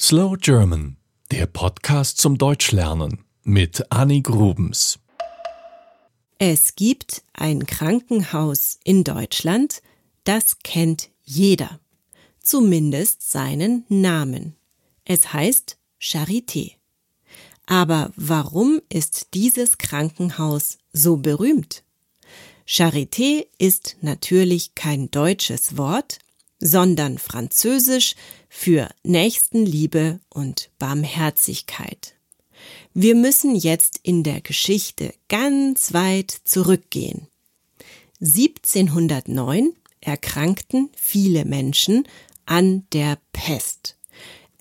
Slow German, der Podcast zum Deutschlernen mit Annie Grubens. Es gibt ein Krankenhaus in Deutschland, das kennt jeder, zumindest seinen Namen. Es heißt Charité. Aber warum ist dieses Krankenhaus so berühmt? Charité ist natürlich kein deutsches Wort, sondern französisch für Nächstenliebe und Barmherzigkeit. Wir müssen jetzt in der Geschichte ganz weit zurückgehen. 1709 erkrankten viele Menschen an der Pest.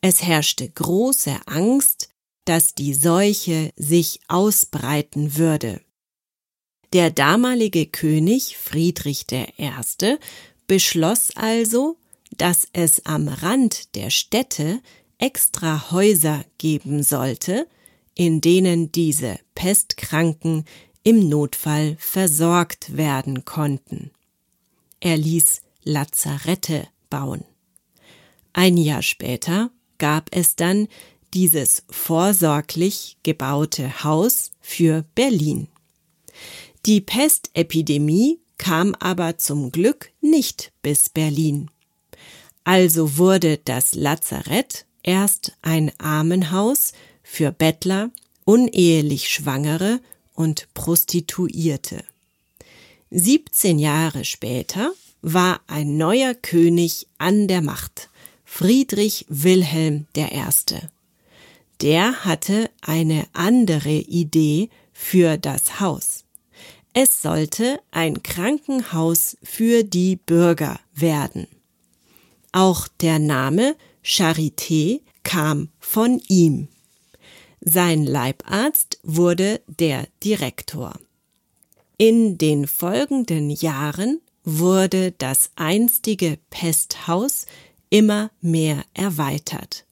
Es herrschte große Angst, dass die Seuche sich ausbreiten würde. Der damalige König Friedrich I beschloss also, dass es am Rand der Städte extra Häuser geben sollte, in denen diese Pestkranken im Notfall versorgt werden konnten. Er ließ Lazarette bauen. Ein Jahr später gab es dann dieses vorsorglich gebaute Haus für Berlin. Die Pestepidemie kam aber zum Glück nicht bis Berlin. Also wurde das Lazarett erst ein Armenhaus für Bettler, unehelich Schwangere und Prostituierte. 17 Jahre später war ein neuer König an der Macht, Friedrich Wilhelm I. Der hatte eine andere Idee für das Haus. Es sollte ein Krankenhaus für die Bürger werden. Auch der Name Charité kam von ihm. Sein Leibarzt wurde der Direktor. In den folgenden Jahren wurde das einstige Pesthaus immer mehr erweitert.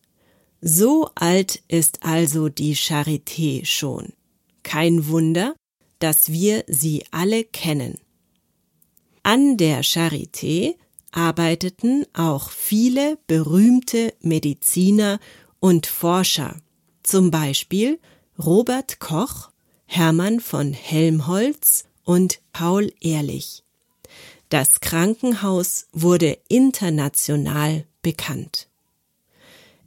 So alt ist also die Charité schon. Kein Wunder, dass wir sie alle kennen. An der Charité arbeiteten auch viele berühmte Mediziner und Forscher, zum Beispiel Robert Koch, Hermann von Helmholtz und Paul Ehrlich. Das Krankenhaus wurde international bekannt.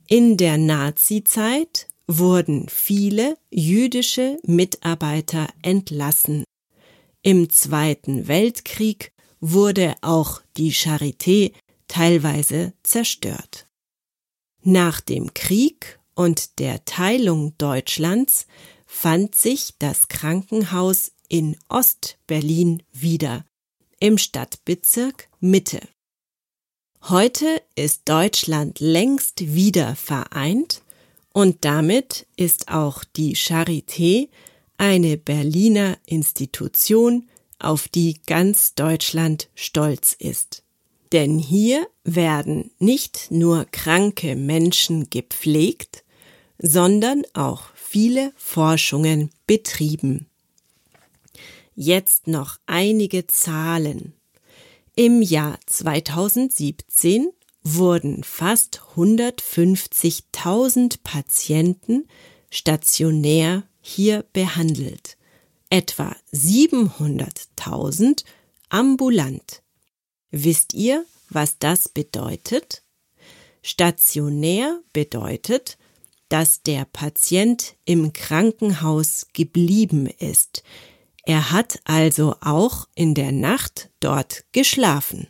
In der Nazizeit wurden viele jüdische Mitarbeiter entlassen. Im Zweiten Weltkrieg wurde auch die Charité teilweise zerstört. Nach dem Krieg und der Teilung Deutschlands fand sich das Krankenhaus in Ostberlin wieder, im Stadtbezirk Mitte. Heute ist Deutschland längst wieder vereint und damit ist auch die Charité eine Berliner Institution, auf die ganz Deutschland stolz ist. Denn hier werden nicht nur kranke Menschen gepflegt, sondern auch viele Forschungen betrieben. Jetzt noch einige Zahlen. Im Jahr 2017 wurden fast 150.000 Patienten stationär hier behandelt, etwa 700.000 ambulant. Wisst ihr, was das bedeutet? Stationär bedeutet, dass der Patient im Krankenhaus geblieben ist. Er hat also auch in der Nacht dort geschlafen.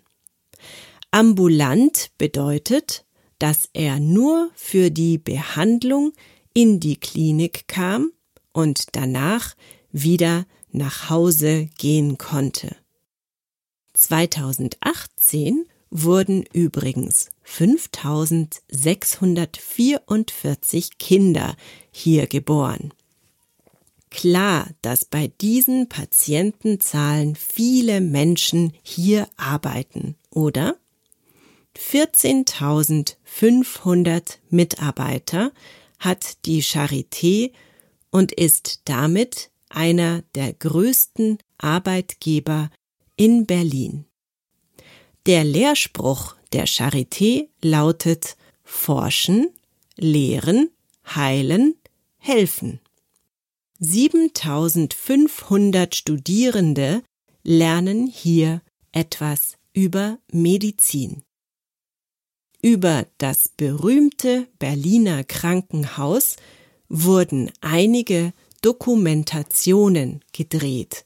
Ambulant bedeutet, dass er nur für die Behandlung in die Klinik kam und danach wieder nach Hause gehen konnte. 2018 wurden übrigens 5644 Kinder hier geboren. Klar, dass bei diesen Patientenzahlen viele Menschen hier arbeiten, oder? 14.500 Mitarbeiter hat die Charité und ist damit einer der größten Arbeitgeber in Berlin. Der Lehrspruch der Charité lautet Forschen, lehren, heilen, helfen. 7500 Studierende lernen hier etwas über Medizin. Über das berühmte Berliner Krankenhaus wurden einige Dokumentationen gedreht,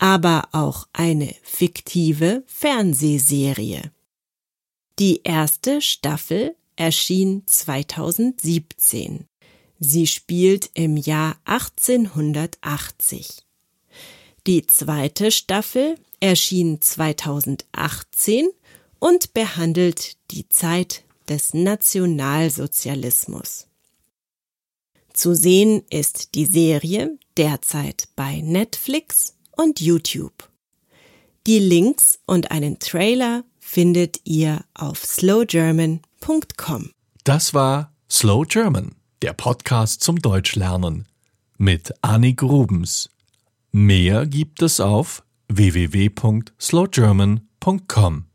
aber auch eine fiktive Fernsehserie. Die erste Staffel erschien 2017. Sie spielt im Jahr 1880. Die zweite Staffel erschien 2018 und behandelt die Zeit des Nationalsozialismus. Zu sehen ist die Serie derzeit bei Netflix und YouTube. Die Links und einen Trailer findet ihr auf slowgerman.com. Das war Slow German, der Podcast zum Deutschlernen mit Annik Rubens. Mehr gibt es auf www.slowgerman.com.